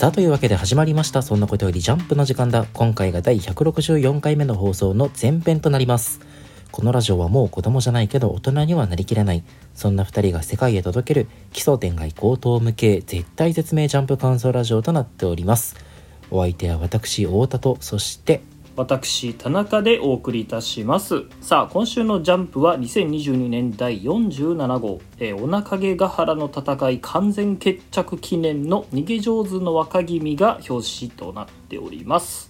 さあというわけで始まりました。そんなことよりジャンプの時間だ。今回が第164回目の放送の前編となります。このラジオはもう子供じゃないけど大人にはなりきれない。そんな2人が世界へ届ける奇想天外高等無形絶対絶命ジャンプ感想ラジオとなっております。お相手は私太田とそして私田中でお送りいたします。さあ今週のジャンプは2022年第47号「えー、おなかげヶ原の戦い完全決着記念の逃げ上手の若君」が表紙となっております。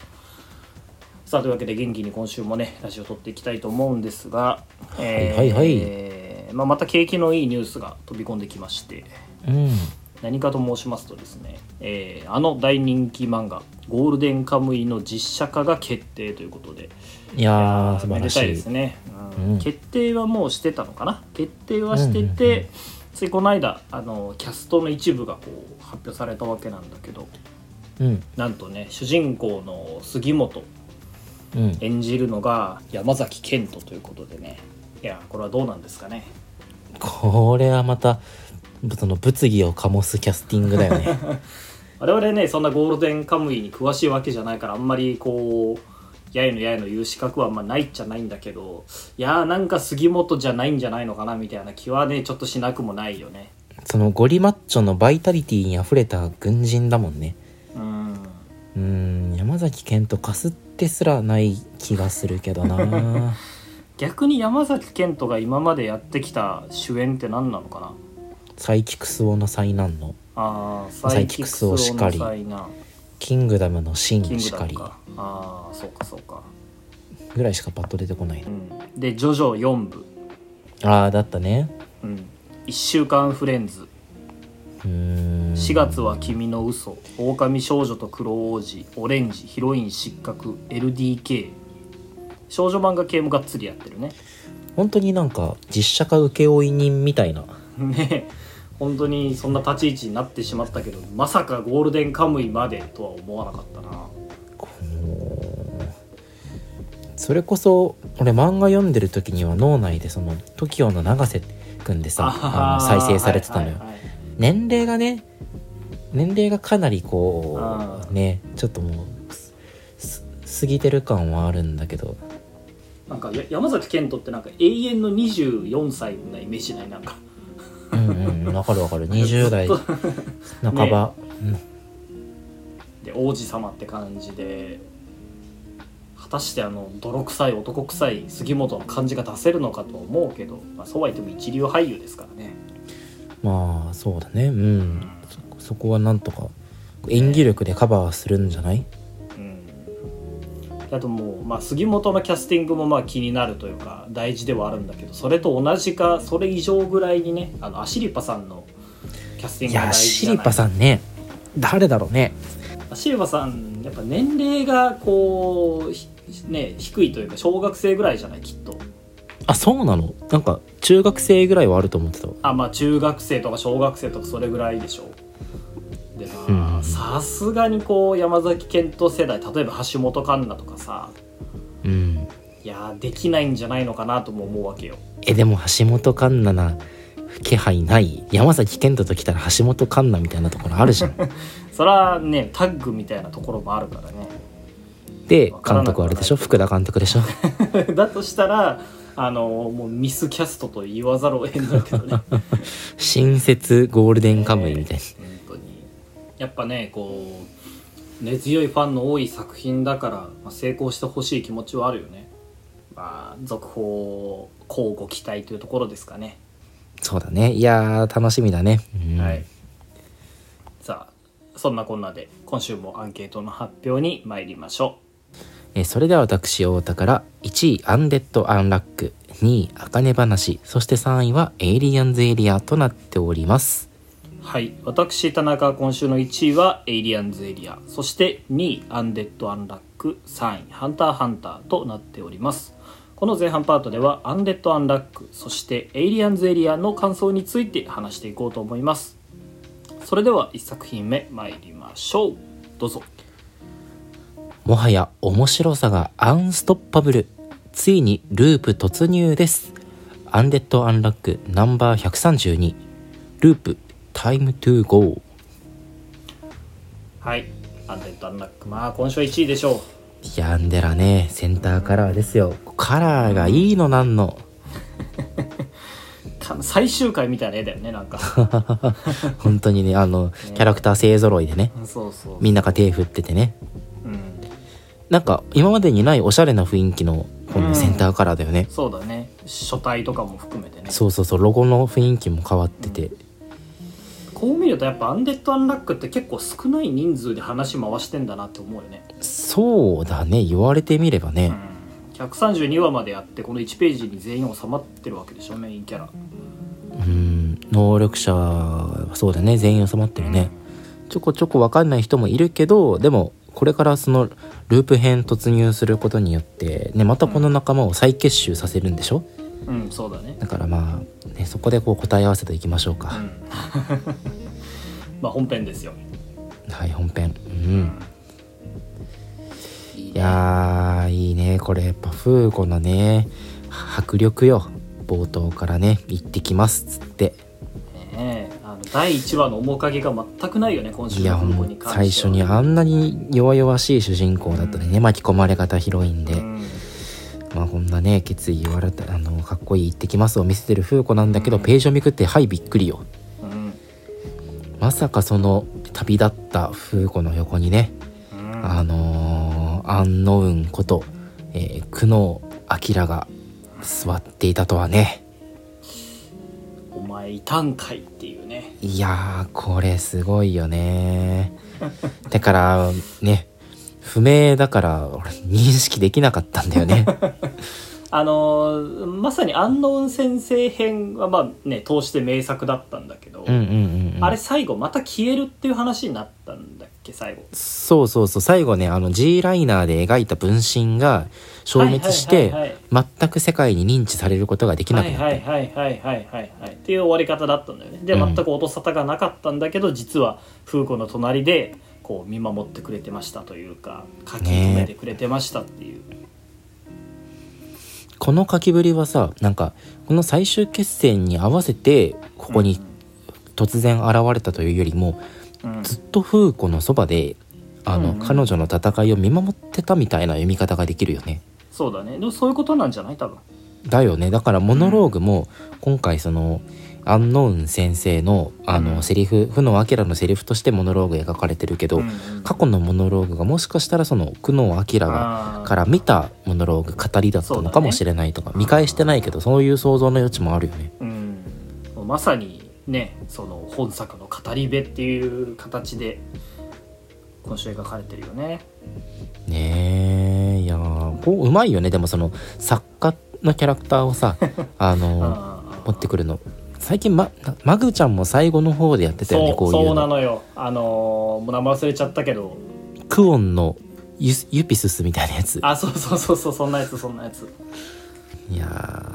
さあというわけで元気に今週もねラジオ撮っていきたいと思うんですが、えー、はいはい。まあ、また景気のいいニュースが飛び込んできまして。うん何かと申しますとですね、えー、あの大人気漫画「ゴールデンカムイ」の実写化が決定ということでいやー素晴らしい。めでたいですね、うん。うん。決定はもうしてたのかな？決定はしてて、ついこの間あのキャストの一部がこう発表されたわけなんだけどうん。なんとね主人公の杉本うん。演じるのが山崎賢人ということでね。いやこれはどうなんですかね？これはまたその物議を醸すキャスティングだよね。我々ねそんなゴールデンカムイに詳しいわけじゃないからあんまりこうやいのやいの言う資格はまないっちゃないんだけどいやーなんか杉本じゃないんじゃないのかなみたいな気はねちょっとしなくもないよね。そのゴリマッチョのバイタリティにあふれた軍人だもんね。うん。うーん山崎賢人かすってすらない気がするけどな。逆に山崎賢人が今までやってきた主演って何なのかな？サイキクスオの災難のあーサイキクスをしかりキングダムのシンしかり。ああそうかそうか。ぐらいしかパッと出てこないの。うん。でジョジョ4部。ああだったね。うん。1週間フレンズ。うーん。4月は君の嘘。狼少女と黒王子。オレンジヒロイン失格。LDK 少女漫画系もがっつりやってるね。本当になんか実写化請負人みたいな。ね本当にそんな立ち位置になってしまったけどまさかゴールデンカムイまでとは思わなかったな。それこそ俺漫画読んでる時には脳内でその TOKIO の永瀬くんでさあの再生されてたのよ、はいはいはい年齢がね年齢がかなりこあうねちょっともう過ぎてる感はあるんだけど。なんかや山崎賢人ってなんか永遠の24歳なイメージないなんかうんうん。わかるわかる。20代ずっと。半ば、で王子様って感じで果たしてあの泥臭い男臭い杉本の感じが出せるのかとは思うけど、まあ、そうは言っても一流俳優ですからね。うん、まあそうだね。うん。そそこはなんとか演技力でカバーするんじゃない？うんあともう、まあ、杉本のキャスティングもまあ気になるというか大事ではあるんだけどそれと同じかそれ以上ぐらいにねあのアシリパさんのキャスティンいグが大やシリ事じゃないパさんね誰だろうね。アシリパさんやっぱ年齢がこうひね低いというか小学生ぐらいじゃないきっと。あそうなの？なんか中学生ぐらいはあると思ってたあまあ中学生とか小学生とかそれぐらいでしょうさすがにこう山崎賢人世代例えば橋本環奈とかさうん。いやーできないんじゃないのかなとも思うわけよ。えでも橋本環奈な気配ない。山崎賢人と来たら橋本環奈みたいなところあるじゃん。それはねタッグみたいなところもあるからね。で監督あれでしょ？福田監督でしょ？だとしたらあのもうミスキャストと言わざるを得んだけどね。新設ゴールデンカムイみたいな、本当にやっぱねこう根強いファンの多い作品だから、まあ、成功してほしい気持ちはあるよね。まあ続報乞うご期待というところですかね、そうだね。いやー楽しみだね、うん。はい。さあそんなこんなで今週もアンケートの発表に参りましょえーそれでは私太田から1位アンデッド・アンラック2位あかね話そして3位はエイリアンズ・エリアとなっております。うはい。私田中今週の1位はエイリアンズエリア。そして2位アンデッド・アンラック。3位ハンター・ハンターとなっております。この前半パートではアンデッド・アンラック。そしてエイリアンズ・エリアの感想について話していこうと思います。それでは1作品目参りましょう。どうぞ。もはや面白さがアンストッパブル。ついにループ突入です。アンデッド・アンラックナンバー132ループタイムトゥーゴーはい。アンデッドアンラックまあ今週は1位でしょヤンデラねセンターカラーですよ。カラーがいいのなんの。最終回みたいな絵だよねなんか。本当にねあのキャラクター勢ぞろいでね。そうそう。みんなが手振っててね。うん。なんか今までにないおしゃれな雰囲気のこのセンターカラーだよね、そうだね。書体とかも含めてね。そうそうそうロゴの雰囲気も変わってて、こう見るとやっぱアンデッド・アンラックって結構少ない人数で話回してんだなって思うよね、そうだね言われてみればね、うん、132話までやってこの1ページに全員収まってるわけでしょメインキャラ。うん。能力者はそうだね。全員収まってるね、ちょこちょこ分かんない人もいるけどでもこれからそのループ編突入することによって、ね、またこの仲間を再結集させるんでしょ？うんそうだね。だからまあ、ね、そこでこう答え合わせていきましょうか、うん。まあ本編ですよ。はい本編。うん。いやーいいね。これやっぱフーコのね迫力よ。冒頭からね行ってきますっつって。ねえあの第1話の面影が全くないよね今週いやのほんこに関しては。最初にあんなに弱々しい主人公だったね、巻き込まれ方ヒロインで、うんまあこんなね決意言われたあのかっこいい行ってきますを見せてるフーコなんだけど、ページをめくってはいびっくりよ。うん。まさかその旅立ったフーコの横にね、うん。あのー、アンノウンこと、えー、久能明が座っていたとはね。お前いたんかいっていうね。いやーこれすごいよね。だからね不明だから俺認識できなかったんだよね。あのーまさにアンノウン先生編はまあね通して名作だったんだけど、あれ最後また消えるっていう話になったんだっけ最後。そうそうそう。最後ねあの G ライナーで描いた分身が消滅しはいて全く世界に認知されることができなくなった、はいはいはいはいはいはいはい。っていう終わり方だったんだよね。でうん。全く音沙汰がなかったんだけど、実はフーコの隣でこう見守ってくれてましたというか書き留めてくれてましたっていう、この書きぶりはさなんかこの最終決戦に合わせてここに突然現れたというよりもうん。ずっとフーコのそばであの、うん。うん彼女の戦いを見守ってたみたいな読み方ができるよね。そうだね。でもそういうことなんじゃない？多分。だよね。だからモノローグも今回そのアンノウン先生のあの、うん。セリフ負の明のセリフとしてモノローグ描かれてるけど、うん。うん過去のモノローグがもしかしたらその久能明がから見たモノローグ語りだったのかもしれないとか、見返してないけどそういう想像の余地もあるよね。うん、まさにねその本作の語り部っていう形で今週描かれてるよね。ねえいやーこううまいよね。でもその作家のキャラクターをさ あの持ってくるの最近まマグちゃんも最後の方でやってたよねこそうういうの。そうなのよ。あのーもう名前忘れちゃったけど。クオンのユスユピススみたいなやつ。あそうそうそうそうそんなやつそんなやつ。いや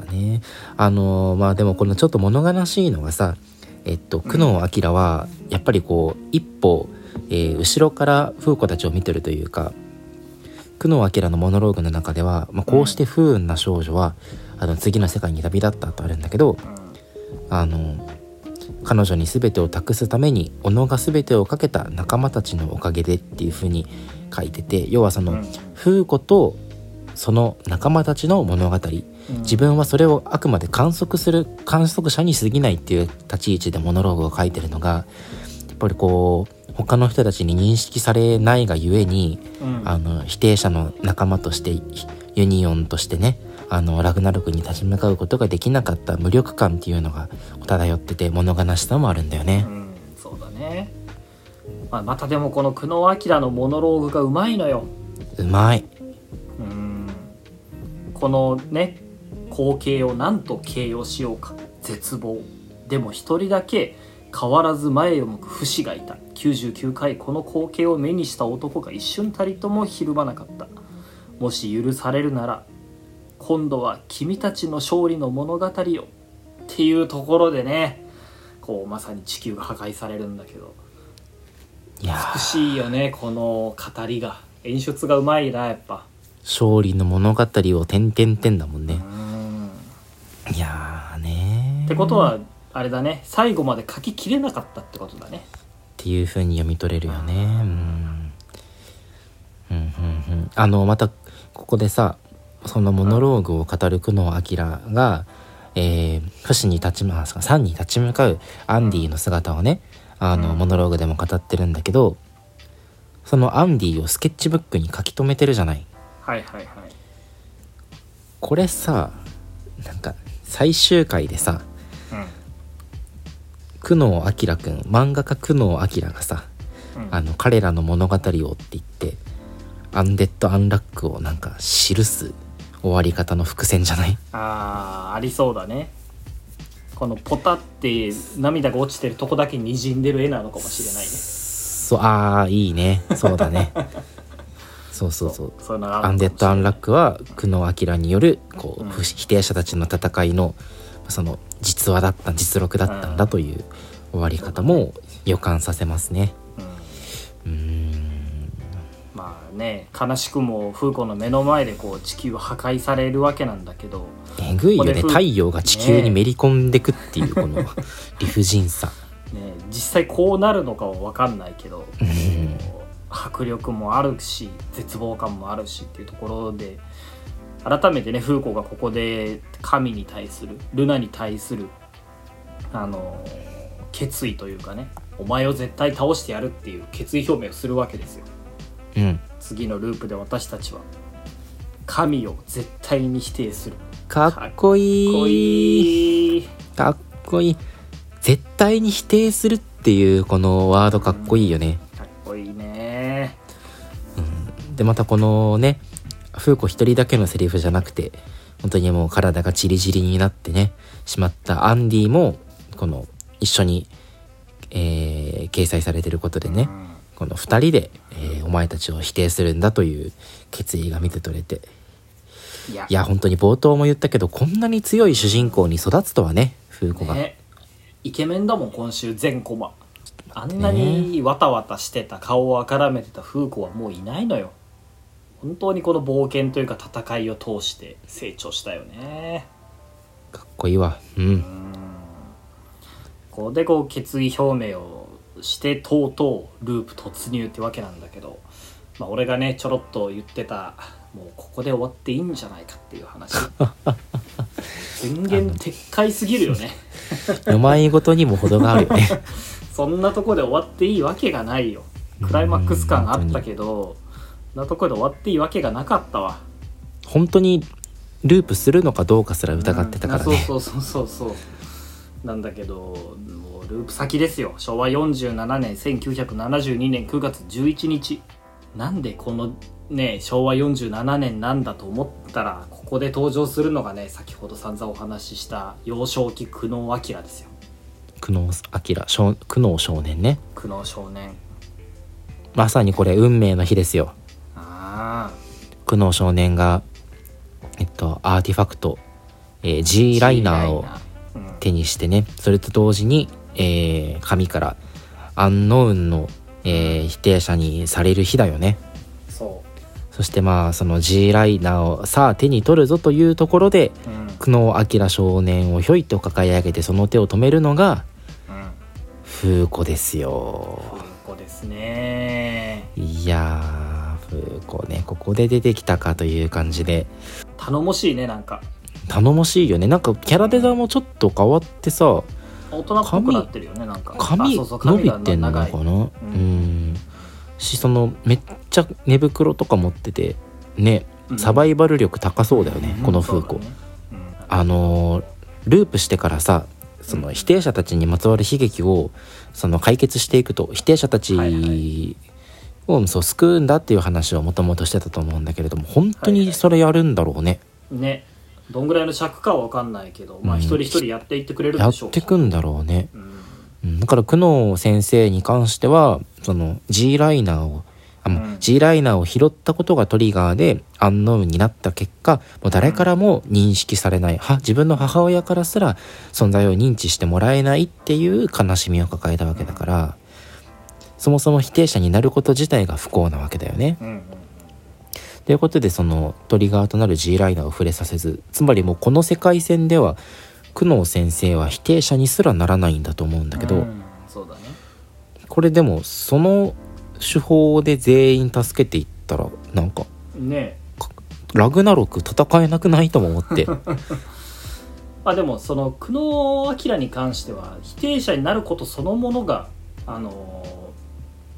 ーね。あのーまあでもこのちょっと物悲しいのがさえっと久能明はやっぱりこう一歩、えー後ろから風子たちを見てるというか久能明のモノローグの中では、まあ、こうして不運な少女は、あの次の世界に旅立ったとあるんだけどうあの彼女に全てを託すために小野が全てをかけた仲間たちのおかげでっていう風に書いてて要はその、ん。風子とその仲間たちの物語。うん。自分はそれをあくまで観測する観測者に過ぎないっていう立ち位置でモノローグを書いてるのがやっぱりこう他の人たちに認識されないがゆえにうん。あの否定者の仲間としてユニオンとしてねあのラグナロクに立ち向かうことができなかった無力感っていうのが漂ってて物悲しさもあるんだよね。う。んそうだね、まあ、またでもこの久能明のモノローグがうまいのよ。うまい。うん。このね光景を何と形容しようか。絶望。でも一人だけ変わらず前を向く不死がいた。99回この光景を目にした男が一瞬たりともひるまなかった。もし許されるなら今度は君たちの勝利の物語よっていうところでねこうまさに地球が破壊されるんだけど。いや美ーしいよねこの語りが。演出がうまいなやっぱ。勝利の物語を点々点だもんね。うん。いやーねー。ってことはあれだね。最後まで書ききれなかったってことだね。っていう風に読み取れるよね。うんうん。あのまたここでさそのモノローグを語る久能明が、えー、不死に立ちまさんに立ち向かうアンディの姿をねあの、うん。モノローグでも語ってるんだけどそのアンディをスケッチブックに書き留めてるじゃない。はいはいはい。これさなんか最終回でさうん。久能明くん漫画家久能明がさうん。あの彼らの物語をって言ってアンデッド・アンラックをなんか記す終わり方の伏線じゃない？あーありそうだね。このポタって涙が落ちてるとこだけにじんでる絵なのかもしれないね。そうああいいね。そうだね。そうそうそう。そうアンデッド・アンラックは久能明によるこう、うん。不否定者たちの戦いのその実話だった実録だったんだという終わり方も予感させますね。うん。うーん。まあね悲しくもフーコの目の前でこう地球破壊されるわけなんだけど、えぐいよね。太陽が地球にめり込んでくっていうこの 理不尽さ。ね、実際こうなるのかは分かんないけど、うん。迫力もあるし絶望感もあるしっていうところで改めてねフーコがここで神に対するルナに対するあの決意というかねお前を絶対倒してやるっていう決意表明をするわけですよ。うん次のループで私たちは神を絶対に否定する。かっこいい。かっこいい。かっこいい。絶対に否定するっていうこのワードかっこいいよね、かっこいいね。でまたこのね風子一人だけのセリフじゃなくて本当にもう体がチリチリになってねしまったアンディもこの一緒に、えー掲載されてることでね、うんこの2人で、えーお前たちを否定するんだという決意が見て取れて。いや。いや本当に冒頭も言ったけどこんなに強い主人公に育つとはね風子が、ね。イケメンだもん今週全コマ。あんなにわたわたしてた顔をあからめてたフーコはもういないのよ。本当にこの冒険というか戦いを通して成長したよね。かっこいいわ。うん。うん。ここでこう決意表明をしてとうとうループ突入ってわけなんだけど、まあ、俺がねちょろっと言ってたもうここで終わっていいんじゃないかっていう話。全言撤回すぎるよね。名前ごとにも程があるよね。そんなとこで終わっていいわけがないよ。クライマックス感あったけどそんなとこで終わっていいわけがなかったわ。本当にループするのかどうかすら疑ってたからね、うんそうそうそうそうそう。なんだけどループ先ですよ。昭和47年1972年9月11日。なんでこのね昭和47年なんだと思ったらここで登場するのがね先ほど散々お話しした幼少期久能明ですよ。久能明少久能少年ね。久能少年。まさにこれ運命の日ですよ。ああ。久能少年がえっとアーティファクト、えー G ライナーをうん。手にしてね。それと同時に、えー紙からアンノウンの、えー否定者にされる日だよね。そそしてまあその G ライナーをさあ手に取るぞというところでううん。久能明少年をひょいと抱え上げてその手を止めるのがうん。風子ですよ。ここですね。いやー風子ね。ここで出てきたかという感じで。頼もしいねなんか。頼もしいよね。なんかキャラデザもちょっと変わってさ大人っぽくなってるよねなんか。髪伸びがてんのかな？うん。んしそのめっちゃ寝袋とか持っててねうん。サバイバル力高そうだよね、この風子、ね。うん。あのーループしてからさその否定者たちにまつわる悲劇をその解決していくと否定者たちはいはい。をそう救うんだっていう話をもともとしてたと思うんだけれども本当にそれやるんだろうね、ねどんぐらいの尺かは分かんないけど、まあうん。一人一人やっていってくれるやっでしょうてくんだろうね、うん。うん、だから久能先生に関してはその G ライナーをあもううん。G ライナーを拾ったことがトリガーでアンノウンになった結果もう誰からも認識されない、は自分の母親からすら存在を認知してもらえないっていう悲しみを抱えたわけだから、そもそも否定者になること自体が不幸なわけだよね。うんうんということでそのトリガーとなる G ライナーを触れさせずつまりもうこの世界線では久能先生は否定者にすらならないんだと思うんだけど、うんそうだね。これでもその手法で全員助けていったらなんかね。ラグナロク戦えなくないとも思って。まあでもその久野明に関しては否定者になることそのものがあの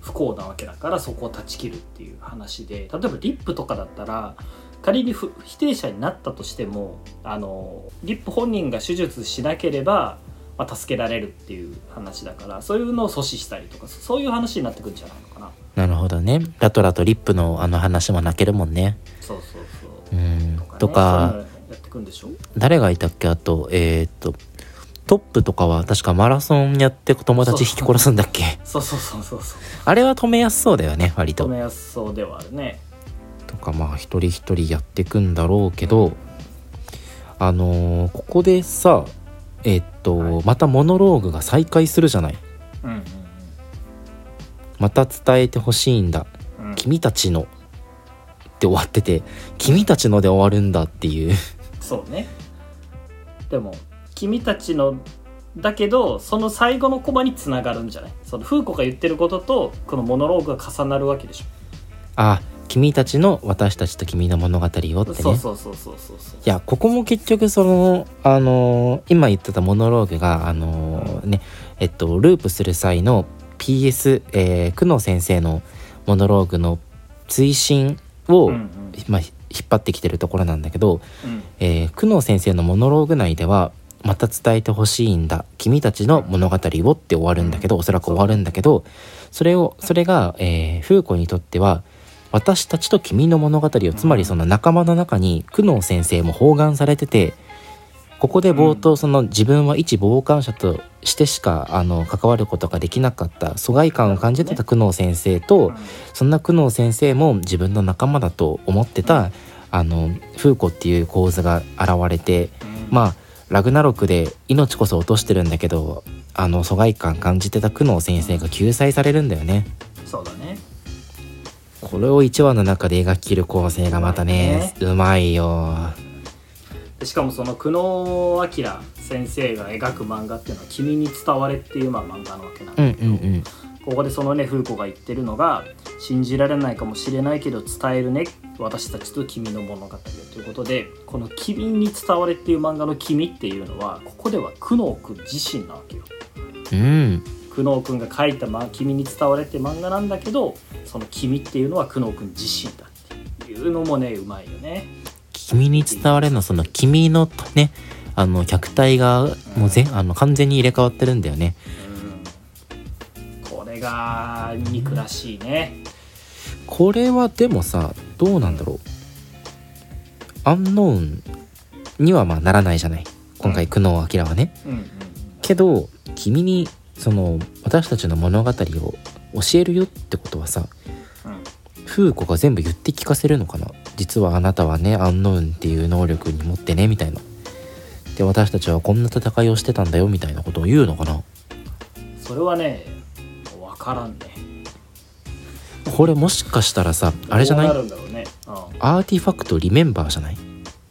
不幸なわけだからそこを断ち切るっていう話で例えばリップとかだったら仮に不否定者になったとしてもあのリップ本人が手術しなければ、まあ、助けられるっていう話だからそういうのを阻止したりとかそういう話になってくるんじゃないのかな。なるほどね。ラトラとリップのあの話も泣けるもんね。そうそうそう。うん。ねとかそういうのやってくんでしょ？誰がいたっけ？あとえーっとトップとかは確かマラソンやって友達引き殺すんだっけ？そうそうそうそうそう。あれは止めやすそうだよね割と。止めやすそうではあるね。とかまあ一人一人やっていくんだろうけどあのーここでさえーっと、はい。またモノローグが再開するじゃない？うんうんまた伝えてほしいんだ。うんうん。君たちの。って終わってて君たちので終わるんだっていう。そうね。でも君たちのだけどその最後のコマにつながるんじゃない？そのフーコが言ってることとこのモノローグが重なるわけでしょ、あ君たちの私たちと君の物語をってね。そうそうそうそうそうそういやここも結局そのあのー今言ってたモノローグがあのーねえっとループする際の PS、えー、久野先生のモノローグの追伸を、うんうん。まあ、引っ張ってきてるところなんだけど、うん。えー、久野先生のモノローグ内ではまた伝えてほしいんだ。君たちの物語をって終わるんだけど、おそらく終わるんだけどそれをそれが、えー、フーコにとっては私たちと君の物語をつまりその仲間の中に久能先生も包含されててここで冒頭その自分は一傍観者としてしかあの関わることができなかった疎外感を感じてた久能先生とそんな久能先生も自分の仲間だと思ってたあのフーコっていう構図が現れてうん。まあラグナロクで命こそ落としてるんだけどあの疎外感感じてた久能先生が救済されるんだよね。そうだね。これを1話の中で描き切る構成がまたねうまいよ。でしかもその久野明先生が描く漫画っていうのは「君に伝われ」っていうまあ漫画なわけなんうんだけど、うんうんここでそのねフーコが言ってるのが信じられないかもしれないけど伝えるね私たちと君の物語をということでこの「君に伝われ」っていう漫画の「君」っていうのはここでは久能君自身なわけよ。うん久能君が書いた、ま「君に伝われ」って漫画なんだけどその「君」っていうのは久能君自身だっていうのもねうまいよね。君に伝われのその君のねあの客体がもう全あの完全に入れ替わってるんだよねが憎らしいね。これはでもさどうなんだろう。アンノーンにはまあならないじゃない。今回久能明はね。うんうんけど君にその私たちの物語を教えるよってことはさうん。フーコが全部言って聞かせるのかな。実はあなたはねアンノーンっていう能力に持ってねみたいな。で私たちはこんな戦いをしてたんだよみたいなことを言うのかな。それはね分からんね。これもしかしたらさあれじゃない？どうなるんだろうね。うんアーティファクトリメンバーじゃない？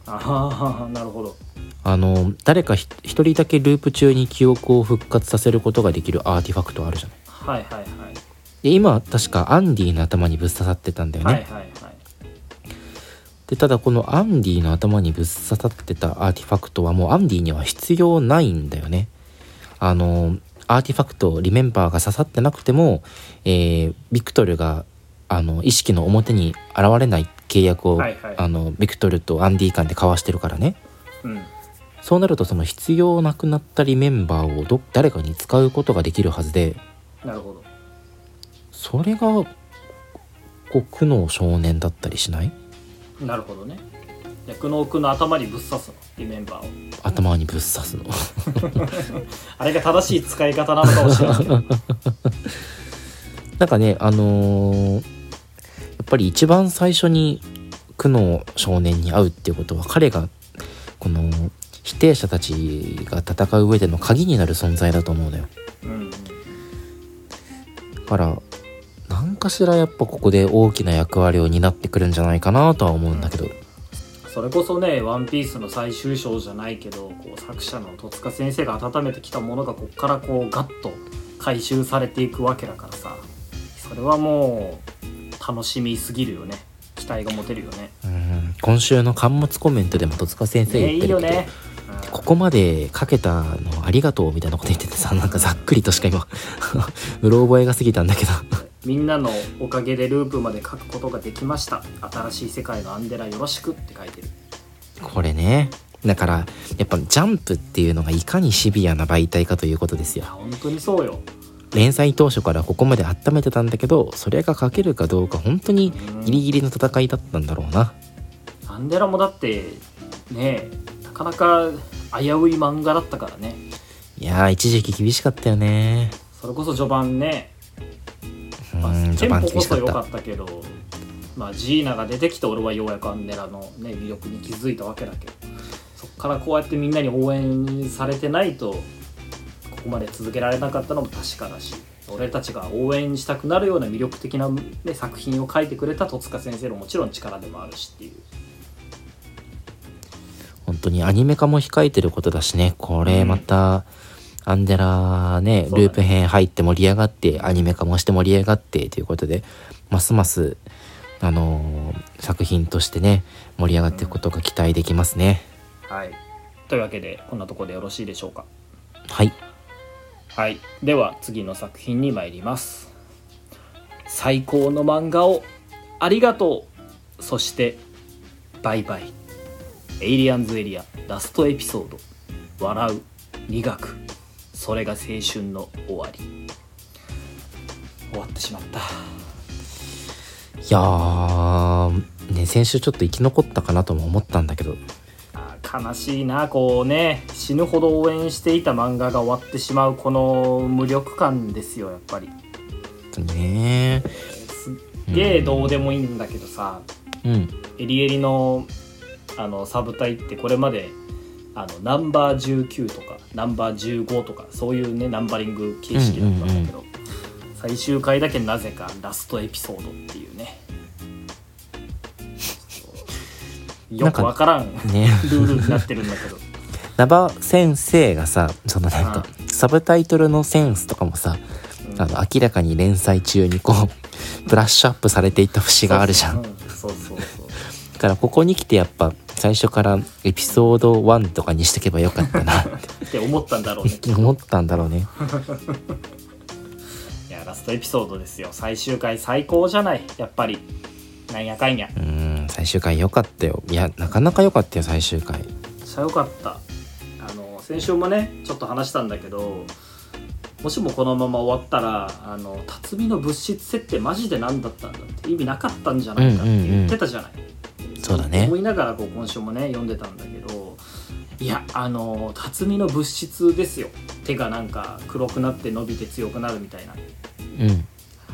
ああなるほど。あの誰かひ一人だけループ中に記憶を復活させることができるアーティファクトあるじゃない？はいはいはい。で今確かアンディの頭にぶっ刺さってたんだよね、はいはいはい。でただこのアンディの頭にぶっ刺さってたアーティファクトはもうアンディには必要ないんだよねあのアーティファクトリメンバーが刺さってなくても、えービクトルがあの意識の表に現れない契約を、はいはいあのビクトルとアンディ間で交わしてるからねうん。そうなるとその必要なくなったリメンバーをど誰かに使うことができるはずでなるほど。それがこう苦悩少年だったりしない？なるほどね。で久能君の頭にぶっ刺すのリメンバーを。頭にぶっ刺すの あれが正しい使い方なのかもしれないけど。なんかねあのーやっぱり一番最初に苦悩少年に会うっていうことは彼がこの否定者たちが戦う上での鍵になる存在だと思うのようん。だから何かしらやっぱここで大きな役割を担ってくるんじゃないかなとは思うんだけどそれこそね「ワンピースの最終章じゃないけどこう作者の戸塚先生が温めてきたものがこっからこうガッと回収されていくわけだからさ。それはもう楽しみすぎるよね。期待が持てるよね。うん。今週の巻末コメントでも戸塚先生ね言ってるけど、いいよね、ここまでかけたのありがとうみたいなこと言っててさなんかざっくりとしか今 うろ覚えが過ぎたんだけどみんなのおかげでループまで書くことができました。新しい世界のアンデラよろしくって書いてる。これね。だからやっぱジャンプっていうのがいかにシビアな媒体かということですよ。本当にそうよ。連載当初からここまで温めてたんだけどそれが書けるかどうか本当にギリギリの戦いだったんだろうな。アンデラもだってねなかなか危うい漫画だったからね。いやー一時期厳しかったよね。それこそ序盤ね、まあテンポこそ良かったけどまあジーナが出てきて俺はようやくアンデラの、ね、魅力に気づいたわけだけどそっからこうやってみんなに応援されてないとここまで続けられなかったのも確かだし俺たちが応援したくなるような魅力的な、ね、作品を書いてくれた戸塚先生のもちろん力でもあるしっていう。本当にアニメ化も控えてることだしね。これまた、アンデラねループ編入って盛り上がってアニメ化もして盛り上がってということでますますあのー作品としてね盛り上がっていくことが期待できますね、はい。というわけでこんなところでよろしいでしょうか？はい。はい。では次の作品に参ります。最高の漫画をありがとう。そしてバイバイ。エイリアンズエリアラストエピソード。笑う苦くそれが青春の終わり。終わってしまった。いやーね先週ちょっと生き残ったかなとも思ったんだけど。悲しいなこうね。死ぬほど応援していた漫画が終わってしまうこの無力感ですよやっぱり。ね。すっげえどうでもいいんだけどさ、うん。エリエリのあのサブ隊ってこれまであのナンバー19とかナンバー15とかそういうねナンバリング形式だったんだけど、最終回だけなぜかラストエピソードっていうね。よくわからんね。ルールになってるんだけど。ナバ先生がさそのなんかサブタイトルのセンスとかもさあの明らかに連載中にこうブラッシュアップされていった節があるじゃん。だ からここに来てやっぱ最初からエピソード1とかにしとけばよかったなっ って思ったんだろうね。て思ったんだろうね。いやラストエピソードですよ。最終回最高じゃない？やっぱり。なんやかんや。うーん最終回良かったよ。いやなかなか良かったよ最終回。めっちゃよかった。あの先週もねちょっと話したんだけどもしもこのまま終わったらあの辰巳の物質設定マジで何だったんだって意味なかったんじゃないかって言ってたじゃない、そうだね。思いながらこう今週もね読んでたんだけどいやあの辰巳の物質ですよ。手がなんか黒くなって伸びて強くなるみたいな。うん。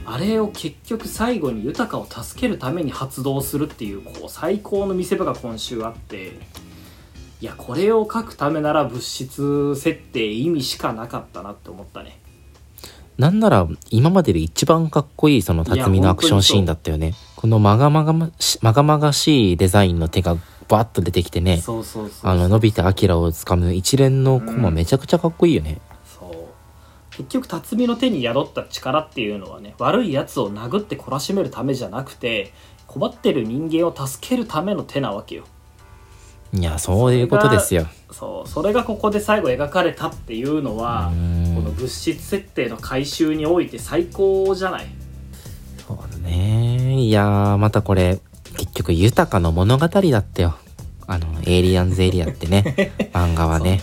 あれを結局最後に豊を助けるために発動するっていうこう最高の見せ場が今週あっていやこれを書くためなら物質設定意味しかなかったなって思ったねなんなら今までで一番かっこいいその辰巳のアクションシーンだったよね。このまがまがまがまがしいデザインの手がバッと出てきてね。あの伸びたアキラをつかむ一連のコマめちゃくちゃかっこいいよね、そう。結局辰巳の手に宿った力っていうのはね悪いやつを殴って懲らしめるためじゃなくて困ってる人間を助けるための手なわけよ。いやそういうことですよ。そうそれがここで最後描かれたっていうのはうん物質設定の回収において最高じゃない？そうだね。いやーまたこれ結局豊かの物語だったよ。あのエイリアンズエリアってね。漫画はね。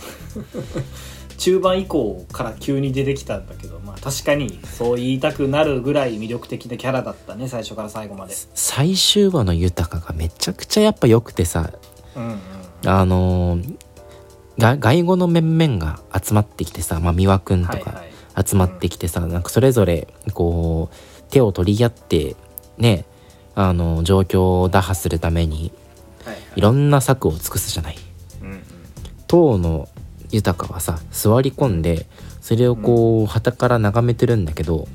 中盤以降から急に出てきたんだけどまあ確かにそう言いたくなるぐらい魅力的なキャラだったね最初から最後まで。最終話の豊かがめちゃくちゃやっぱ良くてさ。うんうんあのーが外語の面々が集まってきてさ、まあ、美和くんとかはいはい。集まってきてさ、なんかそれぞれこう手を取り合ってねあの状況を打破するためにはいはい。いろんな策を尽くすじゃない。うんうん。当の豊はさ座り込んでそれをこう旗から眺めてるんだけど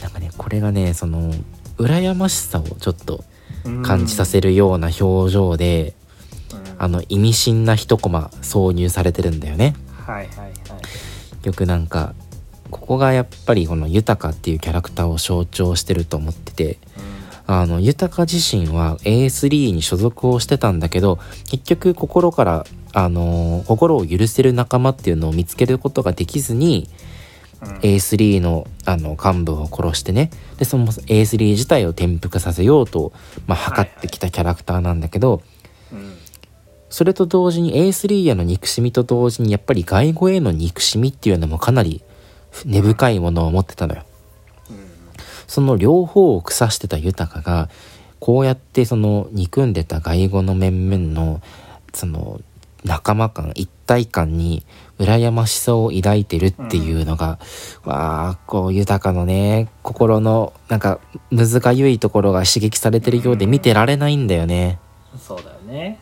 なんかねこれがねその羨ましさをちょっとうん。感じさせるような表情で、うんあの意味深な一コマ挿入されてるんだよね。はいはいはい。よくなんかここがやっぱりこの豊っていうキャラクターを象徴してると思っててあの豊自身は A3 に所属をしてたんだけど結局心からあの心を許せる仲間っていうのを見つけることができずに、うん。A3 のあの幹部を殺してね。でその A3 自体を転覆させようと、まあ、測ってきたキャラクターなんだけど、うんそれと同時に A3 への憎しみと同時にやっぱり外語への憎しみっていうのもかなり根深いものを持ってたのよ。その両方を腐してた豊がこうやってその憎んでた外語の面々のその仲間感一体感に羨ましさを抱いてるっていうのが、わあこう豊のね心のなんかむずがゆいところが刺激されてるようで見てられないんだよね。そうだよね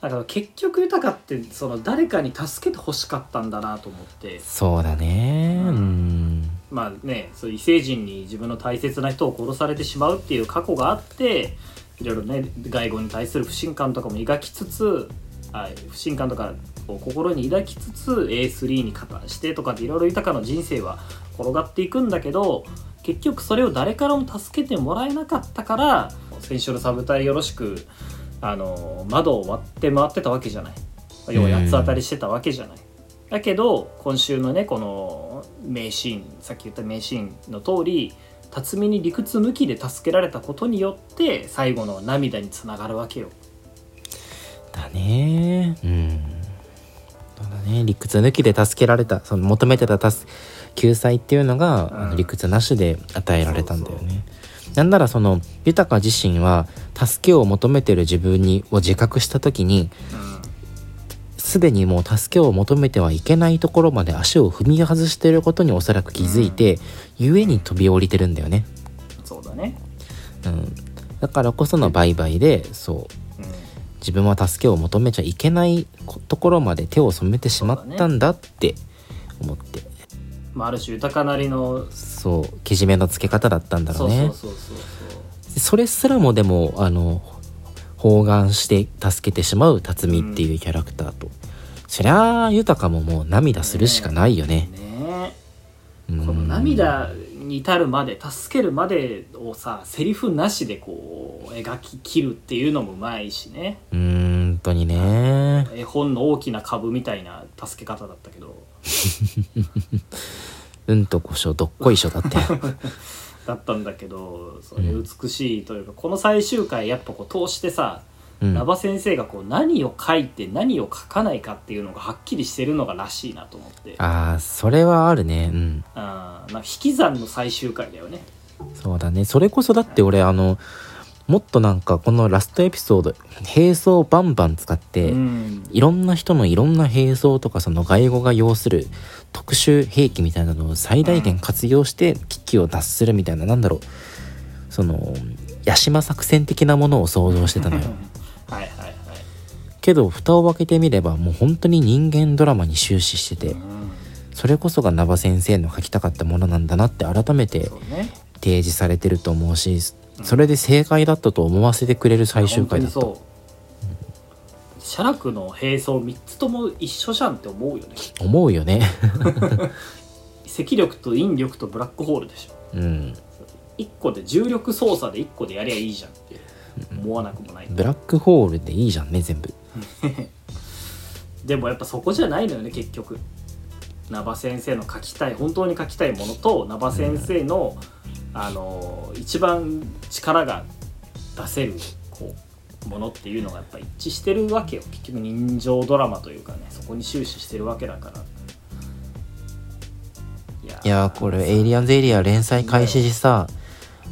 だから結局豊かってその誰かに助けて欲しかったんだなと思って。そうだね。うん。まあねそう異星人に自分の大切な人を殺されてしまうっていう過去があっていろいろね外語に対する不信感とかも抱きつつあ不信感とかを心に抱きつつ A3 に加担してとかっていろいろ豊かの人生は転がっていくんだけど結局それを誰からも助けてもらえなかったから先週のサブ隊よろしくあの窓を割って回ってたわけじゃない。要は八つ当たりしてたわけじゃない。だけど今週のねこの名シーンさっき言った名シーンの通り辰巳に理屈抜きで助けられたことによって最後の涙につながるわけよ。だね。うん。そうだね。理屈抜きで助けられたその求めてた助救済っていうのが、うん。理屈なしで与えられたんだよねなんならその豊自身は助けを求めてる自分にを自覚した時にすでにもう助けを求めてはいけないところまで足を踏み外していることにおそらく気づいて、故に飛び降りてるんだよね、うん、そうだね。うん、だからこその売買でそう。うん。自分は助けを求めちゃいけないこところまで手を染めてしまったんだって思ってまあ、ある種豊かなりのそうけじめのつけ方だったんだろそううねそうそうそう。それすらもでもあの包含して助けてしまう辰巳っていうキャラクターと、そりゃあ豊ももう涙するしかないよね。ねうん。この涙に至るまで助けるまでをさセリフなしでこう描き切るっていうのもうまいしね。うーん本当にね。絵本の大きな株みたいな助け方だったけどうんとこしょどっこいしょだって。だったんだけどそれ美しいというか、この最終回やっぱこう通してさうん。馬場先生がこう何を書いて何を書かないかっていうのがはっきりしてるのがらしいなと思って。ああそれはあるね。うん。あ引き算の最終回だよね。そうだね。それこそだって俺あのもっとなんかこのラストエピソード兵装をバンバン使って、うん。いろんな人のいろんな兵装とかその外語が要する特殊兵器みたいなのを最大限活用して危機を脱するみたいな、なんだろう。その八島作戦的なものを想像してたのよ。はいはいはい。けど蓋を開けてみればもう本当に人間ドラマに終始しててうん。それこそが名場先生の書きたかったものなんだなって改めて提示されてると思うしそれで正解だったと思わせてくれる最終回だった。そう。写楽の兵装3つとも一緒じゃんって思うよね。思うよね。赤力と引力とブラックホールでしょ。うん。1個で重力操作で1個でやりゃいいじゃんって思わなくもない、ブラックホールでいいじゃんね全部。でもやっぱそこじゃないのよね結局名場先生の書きたい本当に書きたいものと名場先生の、あの一番力が出せるこうものっていうのがやっぱ一致してるわけよ。結局人情ドラマというかねそこに終始してるわけだから。いやこれエイリアンズエリア連載開始時さ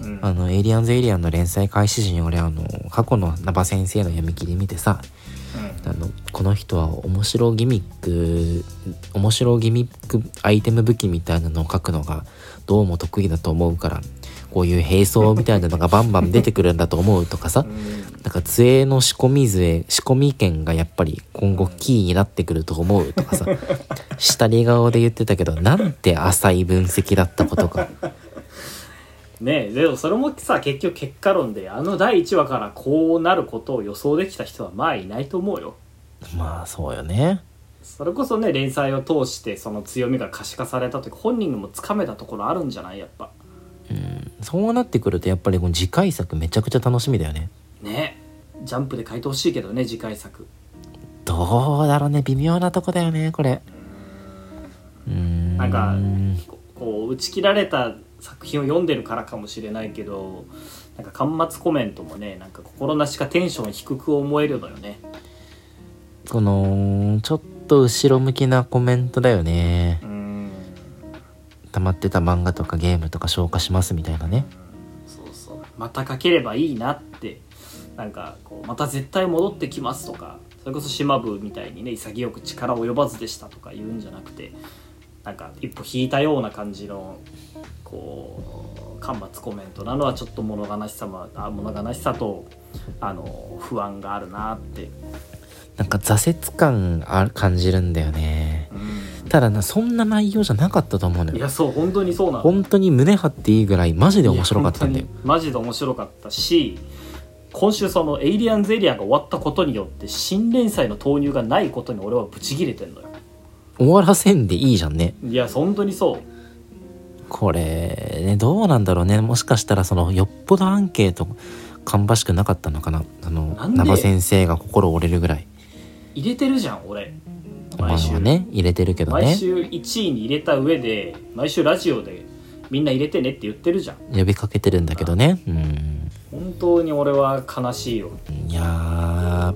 うん。あのエイリアンズエリアの連載開始時に俺あの過去のナバ先生の読み切り見てさあのこの人は面白ギミック面白ギミックアイテム武器みたいなのを書くのがどうも得意だと思うからこういう兵装みたいなのがバンバン出てくるんだと思うとかさなんか杖の仕込み杖仕込み剣がやっぱり今後キーになってくると思うとかさ 下り顔で言ってたけどなんて浅い分析だったことかねえでもそれもさ結局結果論であの第1話からこうなることを予想できた人はまあいないと思うよ。まあそうよね。それこそね連載を通してその強みが可視化された時本人もつかめたところあるんじゃない？やっぱ。うん。そうなってくるとやっぱりこの次回作めちゃくちゃ楽しみだよね。ね。ジャンプで書いてほしいけどね次回作。どうだろうね。微妙なとこだよねこれ。うーん。なんかここう打ち切られた作品を読んでるからかもしれないけどなんか端末コメントもねなんか心なしかテンション低く思えるのよね。このちょっと後ろ向きなコメントだよね。うん。溜まってた漫画とかゲームとか消化しますみたいなね。そうそう。また書ければいいなって。なんかこうまた絶対戻ってきますとかそれこそ島部みたいにね潔く力及ばずでしたとか言うんじゃなくてなんか一歩引いたような感じのこう間末コメントなのはちょっと物悲しさもあ物悲しさとあの不安があるなって、なんか挫折感あ感じるんだよね。ただなそんな内容じゃなかったと思うのよ。いやそう本当にそうなの。本当に胸張っていいぐらいマジで面白かったんだよ。マジで面白かったし今週その「エイリアンズエリア」が終わったことによって新連載の投入がないことに俺はブチギレてんのよ。終わらせんでいいじゃんね。いや本当にそうこれねどうなんだろうね。もしかしたらそのよっぽどアンケート芳しくなかったのかな。あのなんで？ナバ先生が心折れるぐらい。入れてるじゃん俺。まあ毎週、ね入れてるけどね。毎週1位に入れた上で毎週ラジオでみんな入れてねって言ってるじゃん。呼びかけてるんだけどね。うん。本当に俺は悲しいよ。いやー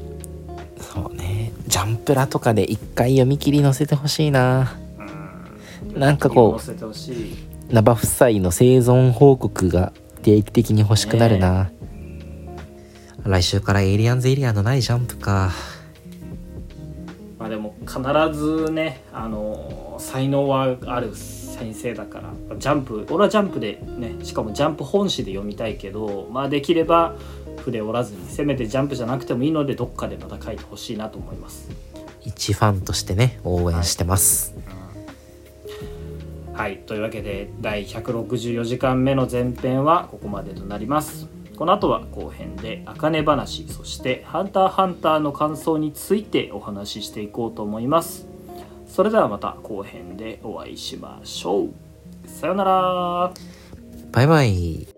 そうね。ジャンプラとかで一回読み切り載せてほしいな。うん。なんかこう載せてほしいナバ夫妻の生存報告が定期的に欲しくなるな、来週からエイリアンズエリアのないジャンプか。まあでも必ずねあの才能はある先生だからジャンプ俺はジャンプでねしかもジャンプ本誌で読みたいけどまあできれば筆折らずにせめてジャンプじゃなくてもいいのでどっかでまた書いてほしいなと思います。一ファンとしてね応援してます、はいというわけで第164時間目の前編はここまでとなります。この後は後編で「あかね話」そして「ハンターハンター」の感想についてお話ししていこうと思います。それではまた後編でお会いしましょう。さようなら。バイバイ。